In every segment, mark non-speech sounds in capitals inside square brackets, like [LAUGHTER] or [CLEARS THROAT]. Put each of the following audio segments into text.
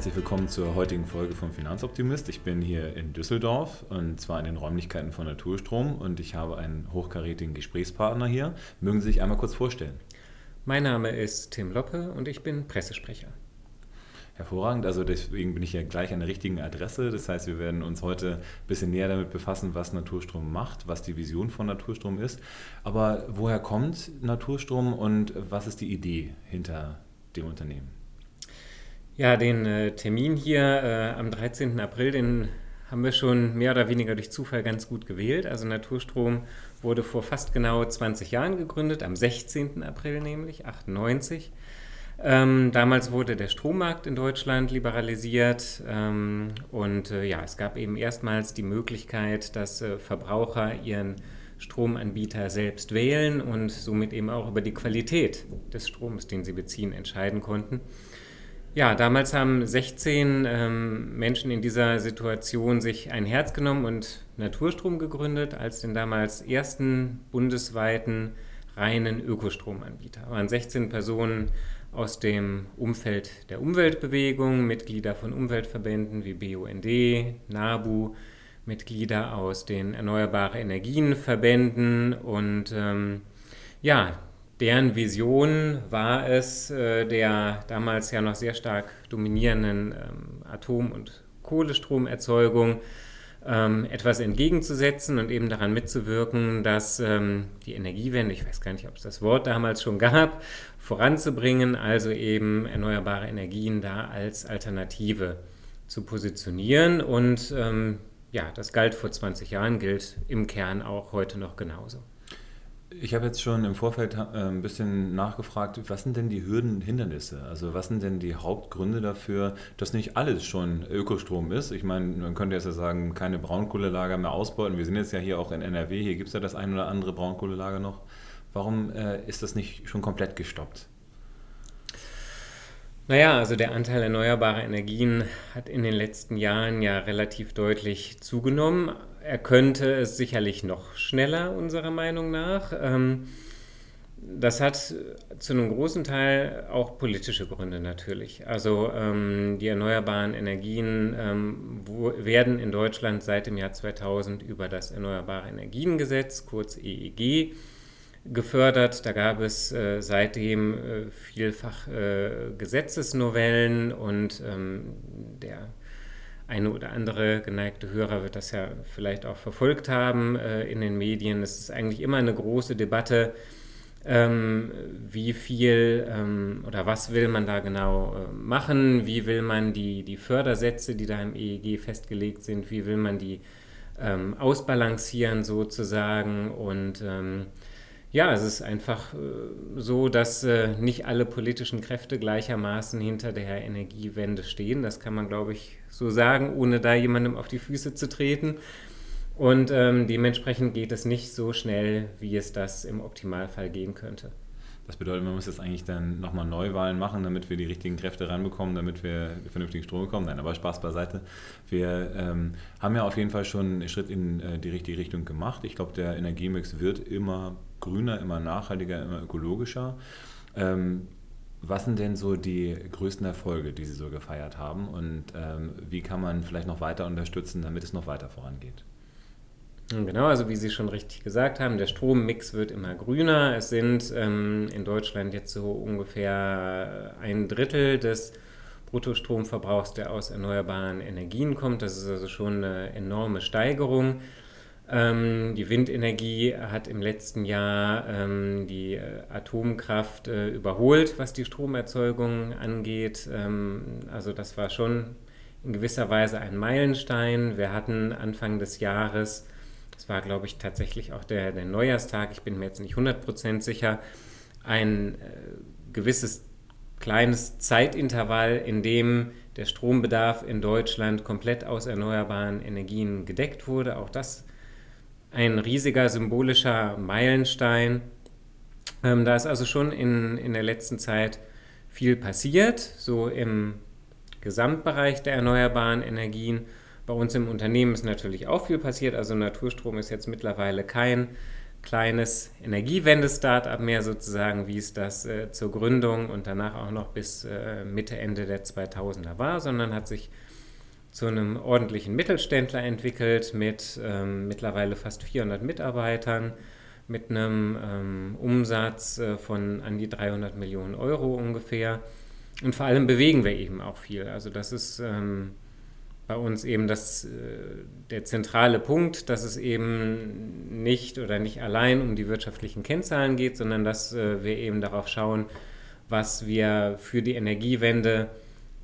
Herzlich willkommen zur heutigen Folge vom Finanzoptimist. Ich bin hier in Düsseldorf und zwar in den Räumlichkeiten von Naturstrom und ich habe einen hochkarätigen Gesprächspartner hier. Mögen Sie sich einmal kurz vorstellen? Mein Name ist Tim Loppe und ich bin Pressesprecher. Hervorragend, also deswegen bin ich ja gleich an der richtigen Adresse. Das heißt, wir werden uns heute ein bisschen näher damit befassen, was Naturstrom macht, was die Vision von Naturstrom ist. Aber woher kommt Naturstrom und was ist die Idee hinter dem Unternehmen? Ja, den äh, Termin hier äh, am 13. April, den haben wir schon mehr oder weniger durch Zufall ganz gut gewählt. Also Naturstrom wurde vor fast genau 20 Jahren gegründet, am 16. April nämlich, 98. Ähm, damals wurde der Strommarkt in Deutschland liberalisiert ähm, und äh, ja, es gab eben erstmals die Möglichkeit, dass äh, Verbraucher ihren Stromanbieter selbst wählen und somit eben auch über die Qualität des Stroms, den sie beziehen, entscheiden konnten. Ja, damals haben 16 ähm, Menschen in dieser Situation sich ein Herz genommen und Naturstrom gegründet als den damals ersten bundesweiten reinen Ökostromanbieter. Es waren 16 Personen aus dem Umfeld der Umweltbewegung, Mitglieder von Umweltverbänden wie BUND, NABU, Mitglieder aus den Erneuerbare Energienverbänden und ähm, ja, deren Vision war es, äh, der damals ja noch sehr stark dominierenden ähm, Atom- und Kohlestromerzeugung ähm, etwas entgegenzusetzen und eben daran mitzuwirken, dass ähm, die Energiewende, ich weiß gar nicht, ob es das Wort damals schon gab, voranzubringen, also eben erneuerbare Energien da als Alternative zu positionieren. Und ja, das galt vor 20 Jahren, gilt im Kern auch heute noch genauso. Ich habe jetzt schon im Vorfeld äh, ein bisschen nachgefragt, was sind denn die Hürden und Hindernisse? Also was sind denn die Hauptgründe dafür, dass nicht alles schon Ökostrom ist? Ich meine, man könnte jetzt ja sagen, keine Braunkohlelager mehr ausbeuten. Wir sind jetzt ja hier auch in NRW, hier gibt es ja das ein oder andere Braunkohlelager noch. Warum äh, ist das nicht schon komplett gestoppt? Naja, also der Anteil erneuerbarer Energien hat in den letzten Jahren ja relativ deutlich zugenommen. Er könnte es sicherlich noch schneller, unserer Meinung nach. Ähm, das hat zu einem großen Teil auch politische Gründe natürlich. Also ähm, die erneuerbaren Energien ähm, werden in Deutschland seit dem Jahr 2000 über das Erneuerbare Energiengesetz, kurz EEG, gefördert. Da gab es äh, seitdem äh, vielfach äh, Gesetzesnovellen und ähm, der eine oder andere geneigte Hörer wird das ja vielleicht auch verfolgt haben äh, in den Medien. Es ist eigentlich immer eine große Debatte, ähm, wie viel ähm, oder was will man da genau äh, machen, wie will man die, die Fördersätze, die da im EEG festgelegt sind, wie will man die ähm, ausbalancieren sozusagen und ähm, ja, es ist einfach äh, so, dass äh, nicht alle politischen Kräfte gleichermaßen hinter der Energiewende stehen. Das kann man, glaube ich, so sagen, ohne da jemandem auf die Füße zu treten. Und ähm, dementsprechend geht es nicht so schnell, wie es das im Optimalfall gehen könnte. Das bedeutet, man muss jetzt eigentlich dann nochmal Neuwahlen machen, damit wir die richtigen Kräfte ranbekommen, damit wir vernünftigen Strom bekommen. Nein, aber Spaß beiseite. Wir ähm, haben ja auf jeden Fall schon einen Schritt in äh, die richtige Richtung gemacht. Ich glaube, der Energiemix wird immer grüner, immer nachhaltiger, immer ökologischer. Ähm, was sind denn so die größten Erfolge, die Sie so gefeiert haben und ähm, wie kann man vielleicht noch weiter unterstützen, damit es noch weiter vorangeht? Genau, also wie Sie schon richtig gesagt haben, der Strommix wird immer grüner. Es sind ähm, in Deutschland jetzt so ungefähr ein Drittel des Bruttostromverbrauchs, der aus erneuerbaren Energien kommt. Das ist also schon eine enorme Steigerung. Ähm, die Windenergie hat im letzten Jahr ähm, die äh, Atomkraft äh, überholt, was die Stromerzeugung angeht. Ähm, also das war schon in gewisser Weise ein Meilenstein. Wir hatten Anfang des Jahres das war, glaube ich, tatsächlich auch der, der Neujahrstag, ich bin mir jetzt nicht 100% sicher, ein äh, gewisses kleines Zeitintervall, in dem der Strombedarf in Deutschland komplett aus erneuerbaren Energien gedeckt wurde. Auch das ein riesiger symbolischer Meilenstein. Ähm, da ist also schon in, in der letzten Zeit viel passiert, so im Gesamtbereich der erneuerbaren Energien. Bei uns im Unternehmen ist natürlich auch viel passiert. Also Naturstrom ist jetzt mittlerweile kein kleines Energiewende-Startup mehr sozusagen, wie es das äh, zur Gründung und danach auch noch bis äh, Mitte, Ende der 2000er war, sondern hat sich zu einem ordentlichen Mittelständler entwickelt mit ähm, mittlerweile fast 400 Mitarbeitern, mit einem ähm, Umsatz äh, von an die 300 Millionen Euro ungefähr. Und vor allem bewegen wir eben auch viel. Also das ist ähm, bei uns eben das, äh, der zentrale Punkt, dass es eben nicht oder nicht allein um die wirtschaftlichen Kennzahlen geht, sondern dass äh, wir eben darauf schauen, was wir für die Energiewende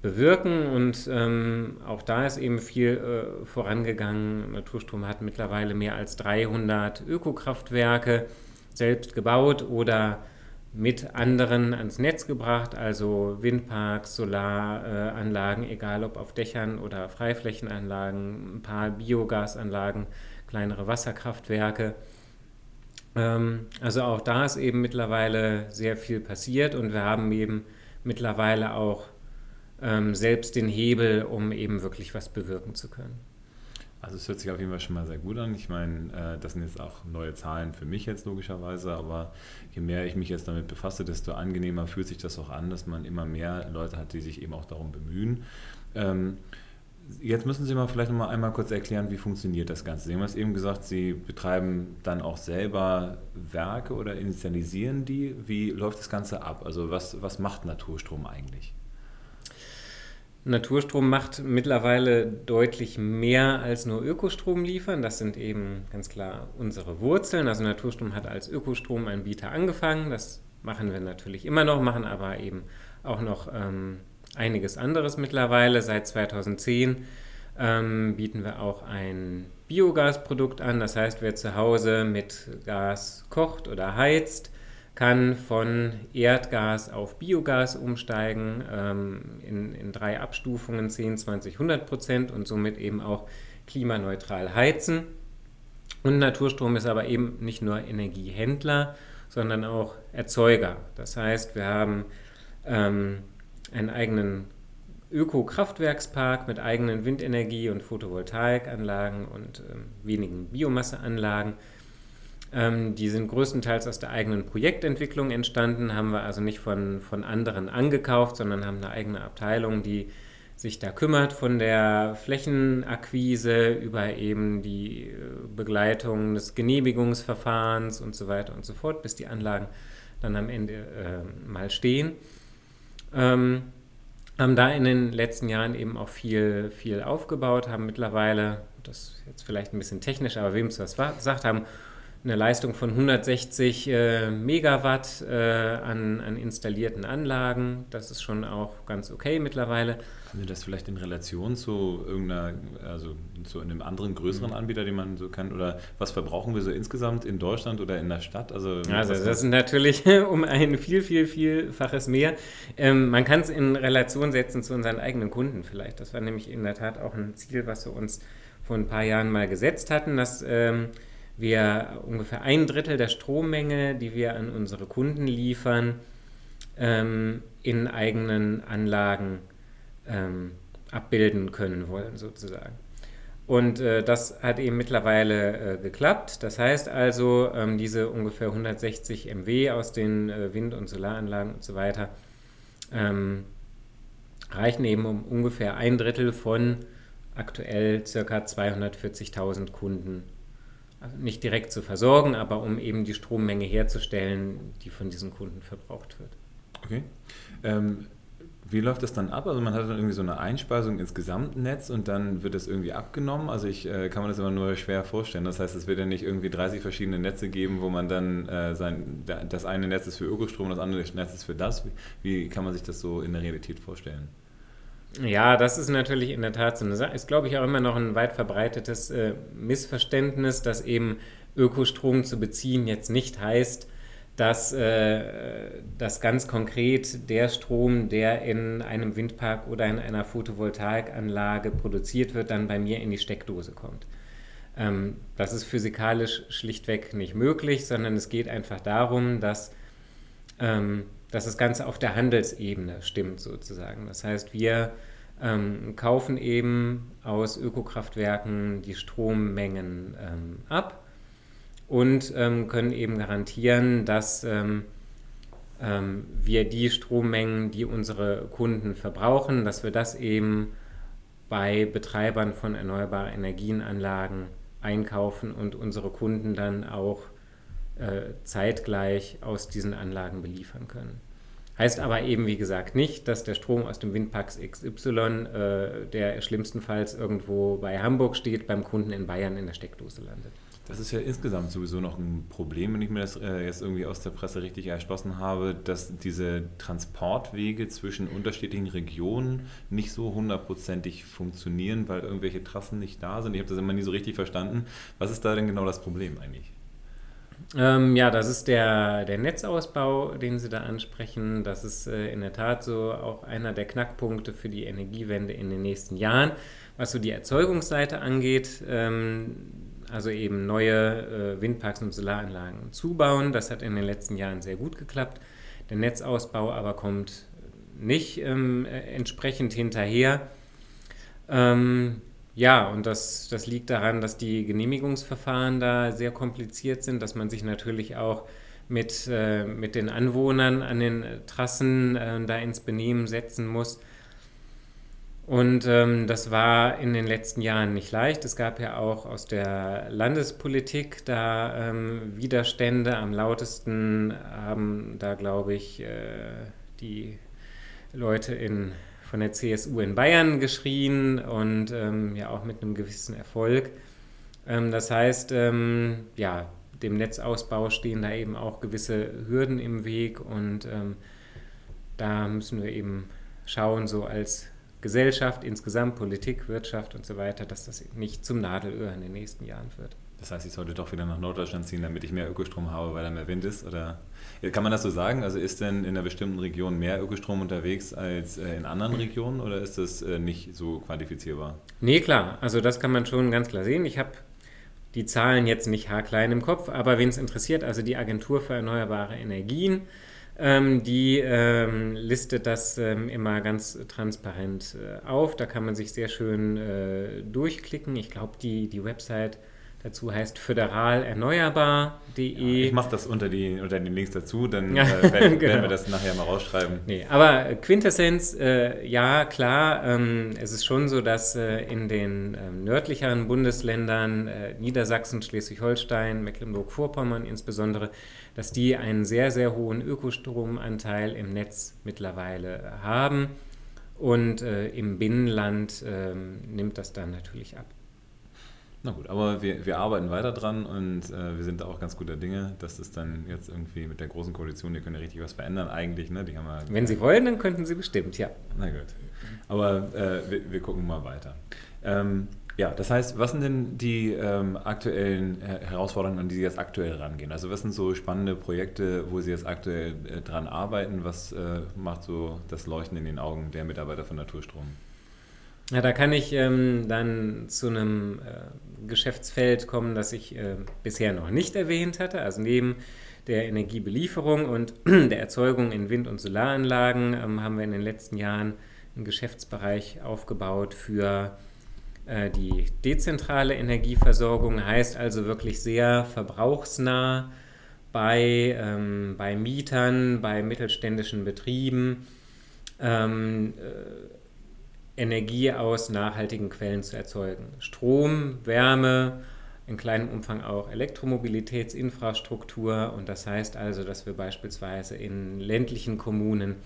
bewirken. Und ähm, auch da ist eben viel äh, vorangegangen. Naturstrom hat mittlerweile mehr als 300 Ökokraftwerke selbst gebaut oder mit anderen ans Netz gebracht, also Windparks, Solaranlagen, egal ob auf Dächern oder Freiflächenanlagen, ein paar Biogasanlagen, kleinere Wasserkraftwerke. Ähm, also auch da ist eben mittlerweile sehr viel passiert und wir haben eben mittlerweile auch ähm, selbst den Hebel, um eben wirklich was bewirken zu können. Also es hört sich auf jeden Fall schon mal sehr gut an. Ich meine, äh, das sind jetzt auch neue Zahlen für mich jetzt logischerweise, aber je mehr ich mich jetzt damit befasse, desto angenehmer fühlt sich das auch an, dass man immer mehr Leute hat, die sich eben auch darum bemühen. Ähm, jetzt müssen Sie mal vielleicht noch mal einmal kurz erklären, wie funktioniert das Ganze. Sie haben es eben gesagt, Sie betreiben dann auch selber Werke oder initialisieren die. Wie läuft das Ganze ab? Also was, was macht Naturstrom eigentlich? Naturstrom macht mittlerweile deutlich mehr als nur Ökostrom liefern. Das sind eben ganz klar unsere Wurzeln. Also Naturstrom hat als Ökostromanbieter angefangen. Das machen wir natürlich immer noch, machen aber eben auch noch ähm, einiges anderes mittlerweile. Seit 2010 ähm, bieten wir auch ein Biogasprodukt an. Das heißt, wer zu Hause mit Gas kocht oder heizt, kann von Erdgas auf Biogas umsteigen ähm, in, in drei Abstufungen 10, 20, 100 Prozent und somit eben auch klimaneutral heizen. Und Naturstrom ist aber eben nicht nur Energiehändler, sondern auch Erzeuger. Das heißt, wir haben ähm, einen eigenen Öko-Kraftwerkspark mit eigenen Windenergie- und Photovoltaikanlagen und ähm, wenigen Biomasseanlagen ähm, die sind größtenteils aus der eigenen Projektentwicklung entstanden, haben wir also nicht von, von anderen angekauft, sondern haben eine eigene Abteilung, die sich da kümmert, von der Flächenakquise über eben die äh, Begleitung des Genehmigungsverfahrens und so weiter und so fort, bis die Anlagen dann am Ende äh, mal stehen. Ähm, haben da in den letzten Jahren eben auch viel, viel aufgebaut, haben mittlerweile, das ist jetzt vielleicht ein bisschen technisch, aber wem es was sagt, haben eine Leistung von 160 äh, Megawatt äh, an, an, installierten Anlagen. Das ist schon auch ganz okay mittlerweile. Sie das vielleicht in Relation zu irgendeiner, also zu einem anderen größeren mhm. Anbieter, den man so kennt? Oder was verbrauchen wir so insgesamt in Deutschland oder in der Stadt? Also, also das ist natürlich [LAUGHS] um ein viel, viel, vielfaches mehr. Ähm, man kann es in Relation setzen zu unseren eigenen Kunden vielleicht. Das war nämlich in der Tat auch ein Ziel, was wir uns vor ein paar Jahren mal gesetzt hatten, dass ähm, wir ungefähr ein Drittel der Strommenge, die wir an unsere Kunden liefern, ähm, in eigenen Anlagen ähm, abbilden können wollen, sozusagen. Und äh, das hat eben mittlerweile äh, geklappt. Das heißt also, ähm, diese ungefähr 160 MW aus den äh, Wind- und Solaranlagen und so weiter ähm, reichen eben um ungefähr ein Drittel von aktuell ca. 240.000 Kunden also nicht direkt zu versorgen, aber um eben die Strommenge herzustellen, die von diesen Kunden verbraucht wird. Okay. Ähm, wie läuft das dann ab? Also man hat dann irgendwie so eine Einspeisung ins Gesamtnetz und dann wird das irgendwie abgenommen. Also ich äh, kann mir das immer nur schwer vorstellen. Das heißt, es wird ja nicht irgendwie 30 verschiedene Netze geben, wo man dann äh, sein, das eine Netz ist für Ökostrom, das andere Netz ist für das. Wie, wie kann man sich das so in der Realität vorstellen? Ja, das ist natürlich in der Tat so eine Sache. Ist, glaube ich, auch immer noch ein weit verbreitetes äh, Missverständnis, dass eben Ökostrom zu beziehen jetzt nicht heißt, dass äh, das ganz konkret der Strom, der in einem Windpark oder in einer Photovoltaikanlage produziert wird, dann bei mir in die Steckdose kommt. Ähm, das ist physikalisch schlichtweg nicht möglich, sondern es geht einfach darum, dass ähm, dass das Ganze auf der Handelsebene stimmt sozusagen. Das heißt, wir ähm, kaufen eben aus Ökokraftwerken die Strommengen ähm, ab und ähm, können eben garantieren, dass ähm, ähm, wir die Strommengen, die unsere Kunden verbrauchen, dass wir das eben bei Betreibern von erneuerbaren Energienanlagen einkaufen und unsere Kunden dann auch äh, zeitgleich aus diesen Anlagen beliefern können. Heißt aber eben, wie gesagt, nicht, dass der Strom aus dem Windpark XY, äh, der schlimmstenfalls irgendwo bei Hamburg steht, beim Kunden in Bayern in der Steckdose landet. Das ist ja insgesamt sowieso noch ein Problem, wenn ich mir das äh, jetzt irgendwie aus der Presse richtig erschlossen habe, dass diese Transportwege zwischen unterschiedlichen Regionen nicht so hundertprozentig funktionieren, weil irgendwelche Trassen nicht da sind. Ich habe das immer nie so richtig verstanden. Was ist da denn genau das Problem eigentlich? Ähm, ja, das ist der, der Netzausbau, den Sie da ansprechen. Das ist äh, in der Tat so auch einer der Knackpunkte für die Energiewende in den nächsten Jahren. Was so die Erzeugungsseite angeht, ähm, also eben neue äh, Windparks und Solaranlagen zubauen. Das hat in den letzten Jahren sehr gut geklappt. Der Netzausbau aber kommt nicht ähm, äh, entsprechend hinterher. Ähm, ja, und das, das liegt daran, dass die Genehmigungsverfahren da sehr kompliziert sind, dass man sich natürlich auch mit, äh, mit den Anwohnern an den Trassen äh, da ins Benehmen setzen muss. Und ähm, das war in den letzten Jahren nicht leicht. Es gab ja auch aus der Landespolitik da ähm, Widerstände. Am lautesten haben da, glaube ich, äh, die Leute in, von der CSU in Bayern geschrien und ähm, ja auch mit einem gewissen Erfolg. Ähm, das heißt, ähm, ja, dem Netzausbau stehen da eben auch gewisse Hürden im Weg und ähm, da müssen wir eben schauen, so als Gesellschaft insgesamt, Politik, Wirtschaft und so weiter, dass das nicht zum Nadelöhr in den nächsten Jahren wird. Das heißt, ich sollte doch wieder nach Norddeutschland ziehen, damit ich mehr Ökostrom habe, weil da mehr Wind ist? Oder kann man das so sagen? Also ist denn in einer bestimmten Region mehr Ökostrom unterwegs als äh, in anderen Regionen oder ist das äh, nicht so quantifizierbar? Nee, klar. Also das kann man schon ganz klar sehen. Ich habe die Zahlen jetzt nicht haarklein im Kopf, aber wen es interessiert, also die Agentur für erneuerbare Energien ähm, die ähm, listet das ähm, immer ganz transparent äh, auf. Da kann man sich sehr schön äh, durchklicken. Ich glaube, die, die Website dazu heißt föderalerneuerbar.de. Ja, ich mache das unter, die, unter den Links dazu, dann äh, werden, [LAUGHS] genau. werden, wir das nachher mal rausschreiben. Nee, aber Quintessenz, äh, ja, klar, ähm, es ist schon so, dass äh, in den ähm, nördlicheren Bundesländern, äh, Niedersachsen, Schleswig-Holstein, Mecklenburg-Vorpommern insbesondere, dass die einen sehr, sehr hohen Ökostromanteil im Netz mittlerweile haben. Und äh, im Binnenland äh, nimmt das dann natürlich ab. Na gut, aber wir, wir arbeiten weiter dran und äh, wir sind auch ganz guter Dinge, dass es dann jetzt irgendwie mit der großen Koalition, die können ja richtig was verändern eigentlich. Ne? Die haben ja, Wenn Sie wollen, dann könnten Sie bestimmt, ja. Na gut. Aber äh, wir, wir, gucken mal weiter. Ähm, ja, das heißt, was sind denn die ähm, aktuellen Herausforderungen, an die Sie jetzt aktuell rangehen? Also was sind so spannende Projekte, wo Sie jetzt aktuell äh, dran arbeiten? Was äh, macht so das Leuchten in den Augen der Mitarbeiter von Naturstrom? Ja, da kann ich ähm, dann zu einem äh, Geschäftsfeld kommen, das ich äh, bisher noch nicht erwähnt hatte. Also neben der Energiebelieferung und [CLEARS THROAT] der Erzeugung in Wind- und Solaranlagen ähm, haben wir in den letzten Jahren einen Geschäftsbereich aufgebaut für äh, die dezentrale Energieversorgung heißt also wirklich sehr verbrauchsnah bei, ähm, bei Mietern, bei mittelständischen Betrieben ähm, äh, Energie aus nachhaltigen Quellen zu erzeugen. Strom, Wärme, in kleinem Umfang auch Elektromobilitätsinfrastruktur. Und das heißt also, dass wir beispielsweise in ländlichen Kommunen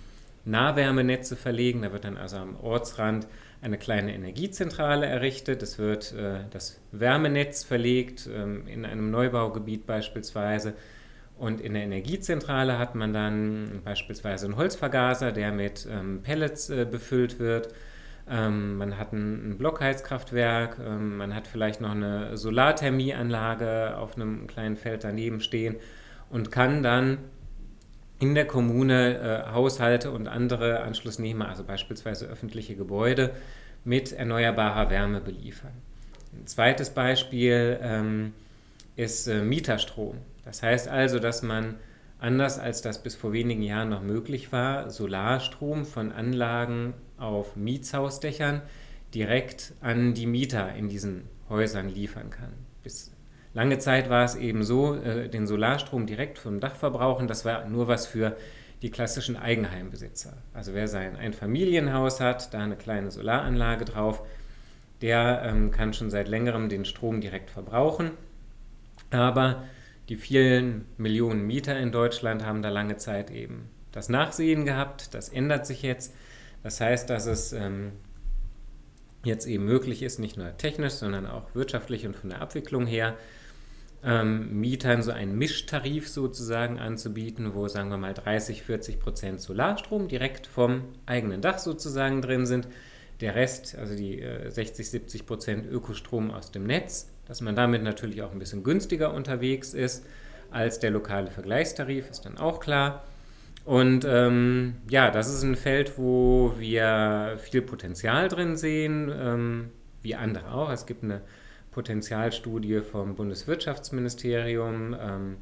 Nahwärmenetze verlegen. Da wird dann also am Ortsrand eine kleine Energiezentrale errichtet. Es wird äh, das Wärmenetz verlegt, ähm, in einem Neubaugebiet beispielsweise. Und in der Energiezentrale hat man dann beispielsweise einen Holzvergaser, der mit ähm, Pellets äh, befüllt wird. Ähm, man hat ein, ein Blockheizkraftwerk, ähm, man hat vielleicht noch eine Solarthermieanlage auf einem kleinen Feld daneben stehen und kann dann in der Kommune äh, Haushalte und andere Anschlussnehmer, also beispielsweise öffentliche Gebäude, mit erneuerbarer Wärme beliefern. Ein zweites Beispiel ähm, ist äh, Mieterstrom. Das heißt also, dass man anders als das bis vor wenigen Jahren noch möglich war, Solarstrom von Anlagen auf Mietshausdächern direkt an die Mieter in diesen Häusern liefern kann. Bis Lange Zeit war es eben so, äh, den Solarstrom direkt vom Dach verbrauchen, das war nur was für die klassischen Eigenheimbesitzer. Also wer sein Einfamilienhaus hat, da eine kleine Solaranlage drauf, der ähm, kann schon seit längerem den Strom direkt verbrauchen. Aber die vielen Millionen Mieter in Deutschland haben da lange Zeit eben das Nachsehen gehabt. Das ändert sich jetzt. Das heißt, dass es ähm, jetzt eben möglich ist, nicht nur technisch, sondern auch wirtschaftlich und von der Abwicklung her, ähm, Mietern so einen Mischtarif sozusagen anzubieten, wo sagen wir mal 30, 40 Prozent Solarstrom direkt vom eigenen Dach sozusagen drin sind. Der Rest, also die äh, 60, 70 Prozent Ökostrom aus dem Netz, dass man damit natürlich auch ein bisschen günstiger unterwegs ist als der lokale Vergleichstarif, ist dann auch klar. Und ähm, ja, das ist ein Feld, wo wir viel Potenzial drin sehen, ähm, wie andere auch. Es gibt eine Potenzialstudie vom Bundeswirtschaftsministerium, ähm,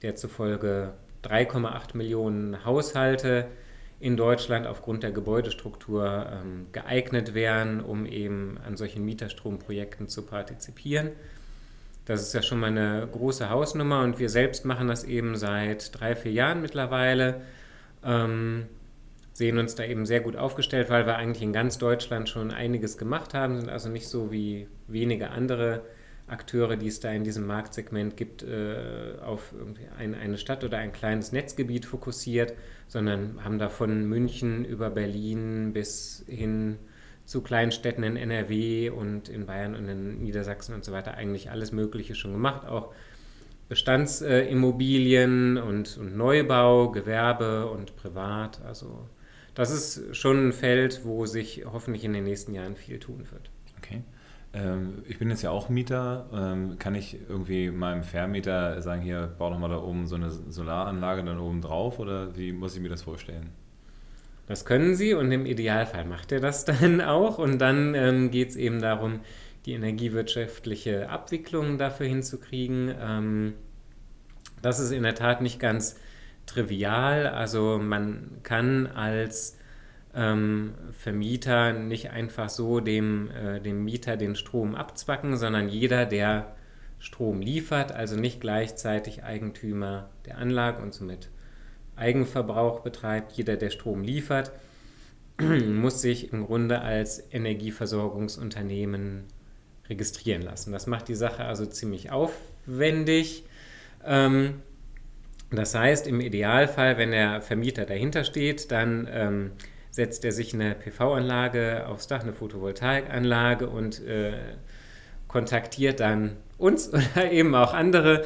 der zufolge 3,8 Millionen Haushalte in Deutschland aufgrund der Gebäudestruktur ähm, geeignet wären, um eben an solchen Mieterstromprojekten zu partizipieren. Das ist ja schon mal eine große Hausnummer und wir selbst machen das eben seit drei, vier Jahren mittlerweile. Ähm, sehen uns da eben sehr gut aufgestellt, weil wir eigentlich in ganz Deutschland schon einiges gemacht haben, sind also nicht so wie wenige andere Akteure, die es da in diesem Marktsegment gibt, äh, auf ein, eine Stadt oder ein kleines Netzgebiet fokussiert, sondern haben da von München über Berlin bis hin zu kleinen Städten in NRW und in Bayern und in Niedersachsen und so weiter eigentlich alles Mögliche schon gemacht, auch Bestandsimmobilien und, und Neubau, Gewerbe und Privat. Also das ist schon ein Feld, wo sich hoffentlich in den nächsten Jahren viel tun wird. Okay. Ähm, ich bin jetzt ja auch Mieter. Ähm, kann ich irgendwie meinem Vermieter sagen, hier, bau doch mal da oben so eine Solaranlage dann oben drauf oder wie muss ich mir das vorstellen? Das können Sie und im Idealfall macht er das [LAUGHS] dann auch. Und dann ähm, geht es eben darum, die energiewirtschaftliche Abwicklung dafür hinzukriegen. Ähm, das ist in der Tat nicht ganz trivial. Also man kann als ähm, Vermieter nicht einfach so dem, äh, dem Mieter den Strom abzwacken, sondern jeder, der Strom liefert, also nicht gleichzeitig Eigentümer der Anlage und somit Eigenverbrauch betreibt, jeder, der Strom liefert, [CLEARS THROAT] muss sich im Grunde als Energieversorgungsunternehmen registrieren lassen. Das macht die Sache also ziemlich aufwendig. Ähm, das heißt, im Idealfall, wenn der Vermieter dahinter steht, dann ähm, setzt er sich eine PV-Anlage aufs Dach, eine Photovoltaikanlage und äh, kontaktiert dann uns [LAUGHS] oder eben auch andere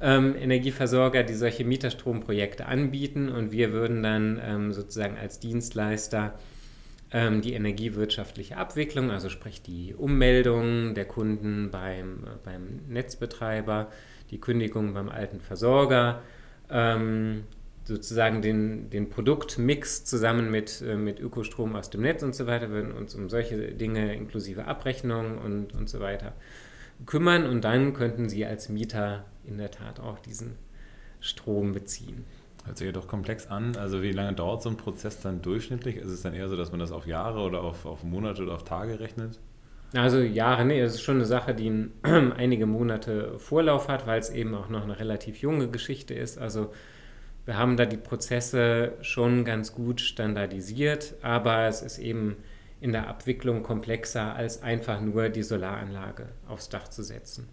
ähm, Energieversorger, die solche Mieterstromprojekte anbieten und wir würden dann ähm, sozusagen als Dienstleister ähm, die energiewirtschaftliche Abwicklung, also sprich die Ummeldung der Kunden beim, äh, beim Netzbetreiber, die Kündigung beim alten Versorger, ähm, sozusagen den, den Produktmix zusammen mit, äh, mit Ökostrom aus dem Netz und so weiter, würden uns um solche Dinge inklusive Abrechnung und, und so weiter kümmern und dann könnten Sie als Mieter in der Tat auch diesen Strom beziehen. Hört sich ja doch komplex an. Also wie lange dauert so ein Prozess dann durchschnittlich? Ist es dann eher so, dass man das auf Jahre oder auf, auf Monate oder auf Tage rechnet? Also Jahre, nee, es ist schon eine Sache, die [CLEARS THROAT] einige Monate Vorlauf hat, weil es eben auch noch eine relativ junge Geschichte ist. Also wir haben da die Prozesse schon ganz gut standardisiert, aber es ist eben in der Abwicklung komplexer, als einfach nur die Solaranlage aufs Dach zu setzen.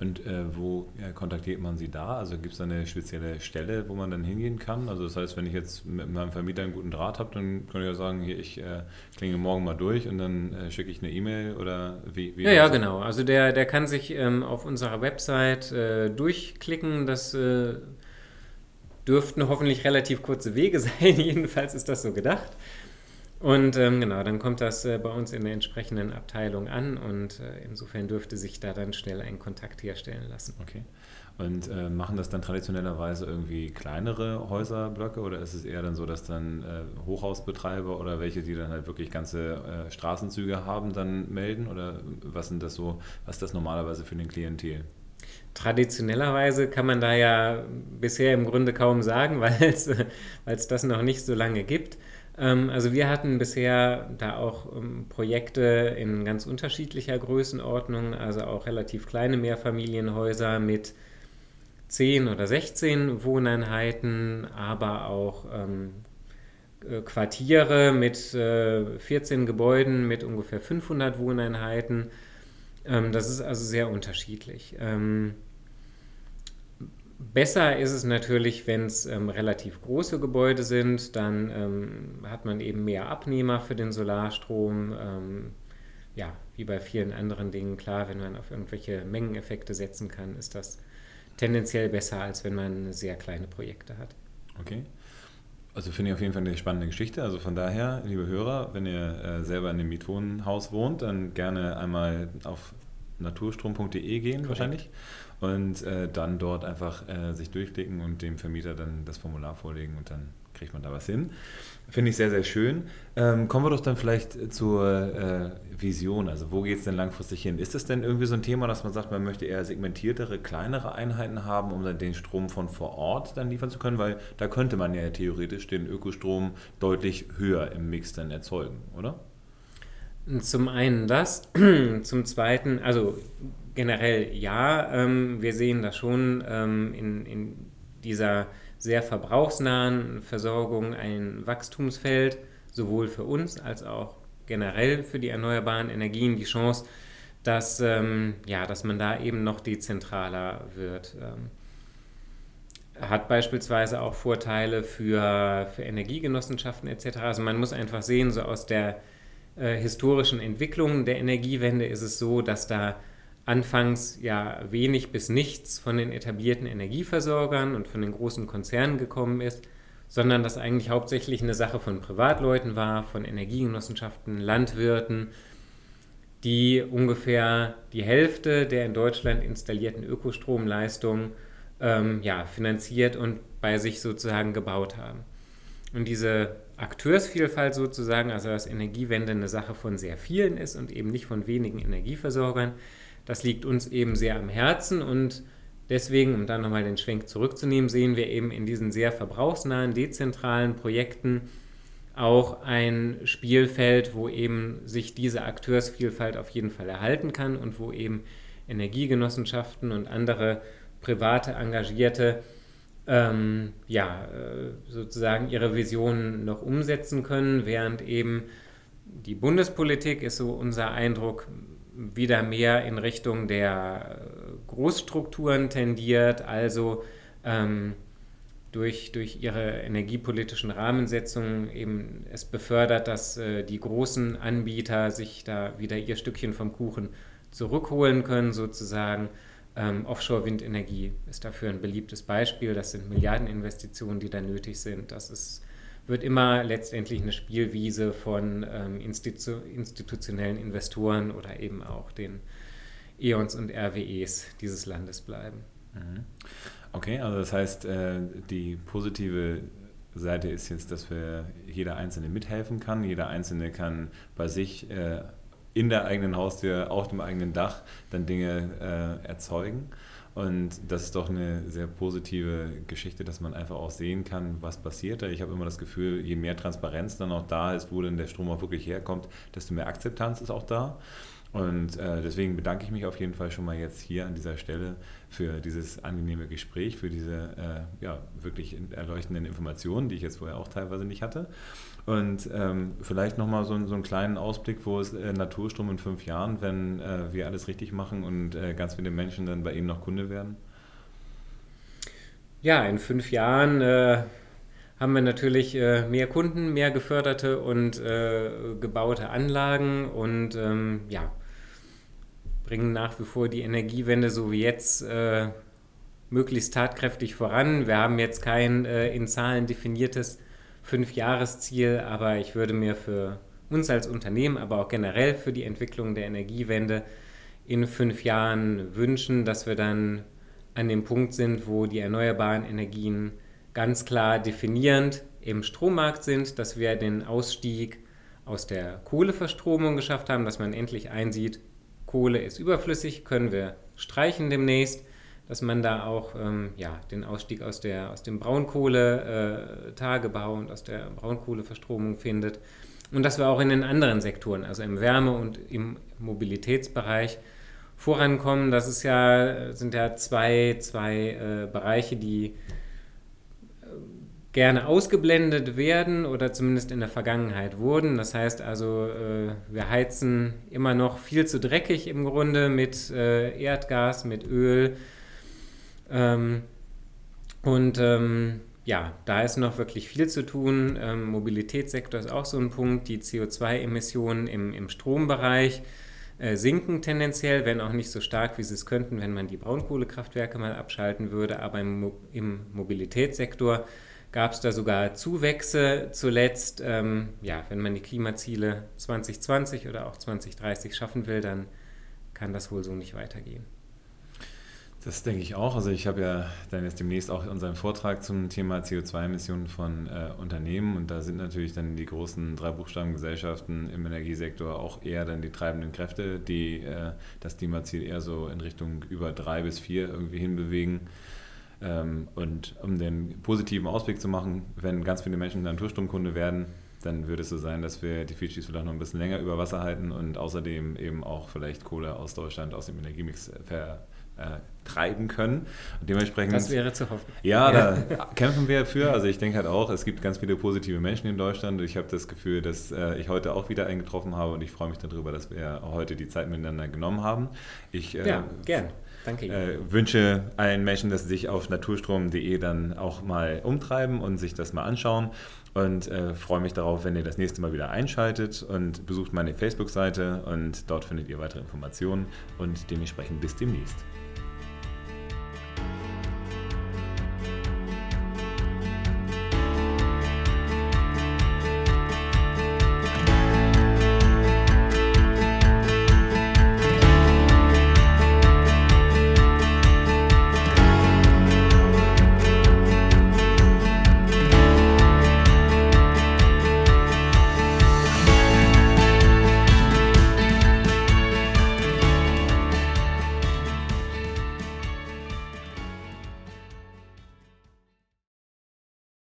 Und äh, wo ja, kontaktiert man Sie da? Also gibt es da eine spezielle Stelle, wo man dann hingehen kann? Also das heißt, wenn ich jetzt mit meinem Vermieter einen guten Draht habe, dann kann ich ja sagen, hier, ich äh, klinge morgen mal durch und dann äh, schicke ich eine E-Mail oder wie? wie ja, ja, genau. Also der, der kann sich ähm, auf unserer Website äh, durchklicken. Das äh, dürften hoffentlich relativ kurze Wege [LAUGHS] sein. Jedenfalls ist das so gedacht. Und ähm, genau, dann kommt das äh, bei uns in der entsprechenden Abteilung an und äh, insofern dürfte sich da dann schnell ein Kontakt herstellen lassen. Okay. Und äh, machen das dann traditionellerweise irgendwie kleinere Häuserblöcke oder ist es eher dann so, dass dann äh, Hochhausbetreiber oder welche, die dann halt wirklich ganze äh, Straßenzüge haben, dann melden? Oder was sind das so, was ist das normalerweise für den Klientel? Traditionellerweise kann man da ja bisher im Grunde kaum sagen, [LAUGHS] weil es das noch nicht so lange gibt. Ähm, also wir hatten bisher da auch ähm, Projekte in ganz unterschiedlicher Größenordnung, also auch relativ kleine Mehrfamilienhäuser mit 10 oder 16 Wohneinheiten, aber auch ähm, äh, Quartiere mit äh, 14 Gebäuden mit ungefähr 500 Wohneinheiten. Das ist also sehr unterschiedlich. Ähm, Besser ist es natürlich, wenn es ähm, relativ große Gebäude sind, dann ähm, hat man eben mehr Abnehmer für den Solarstrom. Ähm, ja, wie bei vielen anderen Dingen, klar, wenn man auf irgendwelche Mengeneffekte setzen kann, ist das tendenziell besser, als wenn man sehr kleine Projekte hat. Okay. Also finde ich auf jeden Fall eine spannende Geschichte. Also von daher, liebe Hörer, wenn ihr äh, selber in einem Mietwohnhaus wohnt, dann gerne einmal auf naturstrom.de gehen Korrekt. wahrscheinlich und äh, dann dort einfach äh, sich durchklicken und dem Vermieter dann das Formular vorlegen und dann kriegt man da was hin. Finde ich sehr, sehr schön. Ähm, kommen wir doch dann vielleicht zur äh, Vision. Also wo geht es denn langfristig hin? Ist es denn irgendwie so ein Thema, dass man sagt, man möchte eher segmentiertere, kleinere Einheiten haben, um dann den Strom von vor Ort dann liefern zu können? Weil da könnte man ja theoretisch den Ökostrom deutlich höher im Mix dann erzeugen, oder? Zum einen das, [CLEARS THROAT] zum zweiten, also generell ja, ähm, wir sehen da schon ähm, in, in dieser sehr verbrauchsnahen Versorgung ein Wachstumsfeld, sowohl für uns als auch generell für die erneuerbaren Energien die Chance, dass, ähm, ja, dass man da eben noch dezentraler wird. Ähm, hat beispielsweise auch Vorteile für, für Energiegenossenschaften etc. Also man muss einfach sehen, so aus der äh, historischen Entwicklung der Energiewende ist es so, dass da anfangs ja wenig bis nichts von den etablierten Energieversorgern und von den großen Konzernen gekommen ist, sondern dass eigentlich hauptsächlich eine Sache von Privatleuten war, von Energiegenossenschaften, Landwirten, die ungefähr die Hälfte der in Deutschland installierten Ökostromleistungen ähm, ja, finanziert und bei sich sozusagen gebaut haben. Und diese Akteursvielfalt sozusagen, also dass Energiewende eine Sache von sehr vielen ist und eben nicht von wenigen Energieversorgern, das liegt uns eben sehr am Herzen und deswegen, um dann nochmal den Schwenk zurückzunehmen, sehen wir eben in diesen sehr verbrauchsnahen, dezentralen Projekten auch ein Spielfeld, wo eben sich diese Akteursvielfalt auf jeden Fall erhalten kann und wo eben Energiegenossenschaften und andere private Engagierte ähm, ja, äh, sozusagen ihre Visionen noch umsetzen können, während eben die Bundespolitik ist so unser Eindruck wieder mehr in Richtung der äh, Großstrukturen tendiert, also ähm, durch, durch ihre energiepolitischen Rahmensetzungen eben es befördert, dass äh, die großen Anbieter sich da wieder ihr Stückchen vom Kuchen zurückholen können, sozusagen. Ähm, Offshore-Windenergie ist dafür ein beliebtes Beispiel. Das sind Milliardeninvestitionen, die da nötig sind. Das ist wird immer letztendlich eine Spielwiese von ähm, Institu institutionellen Investoren oder eben auch den E.ONs und RWEs dieses Landes bleiben. Mhm. Okay, also das heißt, äh, die positive Seite ist jetzt, dass wir jeder Einzelne mithelfen kann. Jeder Einzelne kann bei sich äh, in der eigenen Haustür, auf dem eigenen Dach dann Dinge äh, erzeugen. Und das ist doch eine sehr positive Geschichte, dass man einfach auch sehen kann, was passiert. Ich habe immer das Gefühl, je mehr Transparenz dann auch da ist, wo denn der Strom auch wirklich herkommt, desto mehr Akzeptanz ist auch da. Und äh, deswegen bedanke ich mich auf jeden Fall schon mal jetzt hier an dieser Stelle für dieses angenehme Gespräch, für diese äh, ja, wirklich erleuchtenden Informationen, die ich jetzt vorher auch teilweise nicht hatte. Und ähm, vielleicht nochmal so, so einen kleinen Ausblick, wo ist äh, Naturstrom in fünf Jahren, wenn äh, wir alles richtig machen und äh, ganz viele Menschen dann bei Ihnen noch Kunde werden? Ja, in fünf Jahren äh, haben wir natürlich äh, mehr Kunden, mehr geförderte und äh, gebaute Anlagen und ähm, ja, bringen nach wie vor die Energiewende so wie jetzt möglichst tatkräftig voran. Wir haben jetzt kein in Zahlen definiertes Fünfjahresziel, aber ich würde mir für uns als Unternehmen, aber auch generell für die Entwicklung der Energiewende in fünf Jahren wünschen, dass wir dann an dem Punkt sind, wo die erneuerbaren Energien ganz klar definierend im Strommarkt sind, dass wir den Ausstieg aus der Kohleverstromung geschafft haben, dass man endlich einsieht, Kohle ist überflüssig, können wir streichen demnächst. Dass man da auch ähm, ja, den Ausstieg aus, der, aus dem Braunkohletagebau äh, und aus der Braunkohleverstromung findet. Und dass wir auch in den anderen Sektoren, also im Wärme- und im Mobilitätsbereich, vorankommen. Das ist ja, sind ja zwei, zwei äh, Bereiche, die äh, gerne ausgeblendet werden oder zumindest in der Vergangenheit wurden. Das heißt also, äh, wir heizen immer noch viel zu dreckig im Grunde mit äh, Erdgas, mit Öl. Ähm, und ähm, ja, da ist noch wirklich viel zu tun. Ähm, Mobilitätssektor ist auch so ein Punkt. Die CO2-Emissionen im, im Strombereich äh, sinken tendenziell, wenn auch nicht so stark, wie sie es könnten, wenn man die Braunkohlekraftwerke mal abschalten würde. Aber im, im Mobilitätssektor gab es da sogar Zuwächse zuletzt. Ähm, ja, wenn man die Klimaziele 2020 oder auch 2030 schaffen will, dann kann das wohl so nicht weitergehen. Das denke ich auch. Also ich habe ja dann jetzt demnächst auch unseren Vortrag zum Thema CO2-Emissionen von äh, Unternehmen und da sind natürlich dann die großen drei Buchstabengesellschaften im Energiesektor auch eher dann die treibenden Kräfte, die äh, das Klimaziel eher so in Richtung über drei bis vier irgendwie hinbewegen. Ähm, und um den positiven Ausblick zu machen, wenn ganz viele Menschen Naturstromkunde werden, dann würde es so sein, dass wir die Fidschis vielleicht noch ein bisschen länger über Wasser halten und außerdem eben auch vielleicht Kohle aus Deutschland aus dem Energiemix ver äh, treiben können. Und dementsprechend, das wäre zu hoffen. Ja, da [LAUGHS] kämpfen wir für. Also ich denke halt auch, es gibt ganz viele positive Menschen in Deutschland. Ich habe das Gefühl, dass äh, ich heute auch wieder eingetroffen habe und ich freue mich darüber, dass wir heute die Zeit miteinander genommen haben. Ich, äh, ja, gern. Danke. Äh, wünsche allen Menschen, dass sie sich auf naturstrom.de dann auch mal umtreiben und sich das mal anschauen. Und äh, freue mich darauf, wenn ihr das nächste Mal wieder einschaltet und besucht meine Facebook-Seite und dort findet ihr weitere Informationen und dementsprechend bis demnächst.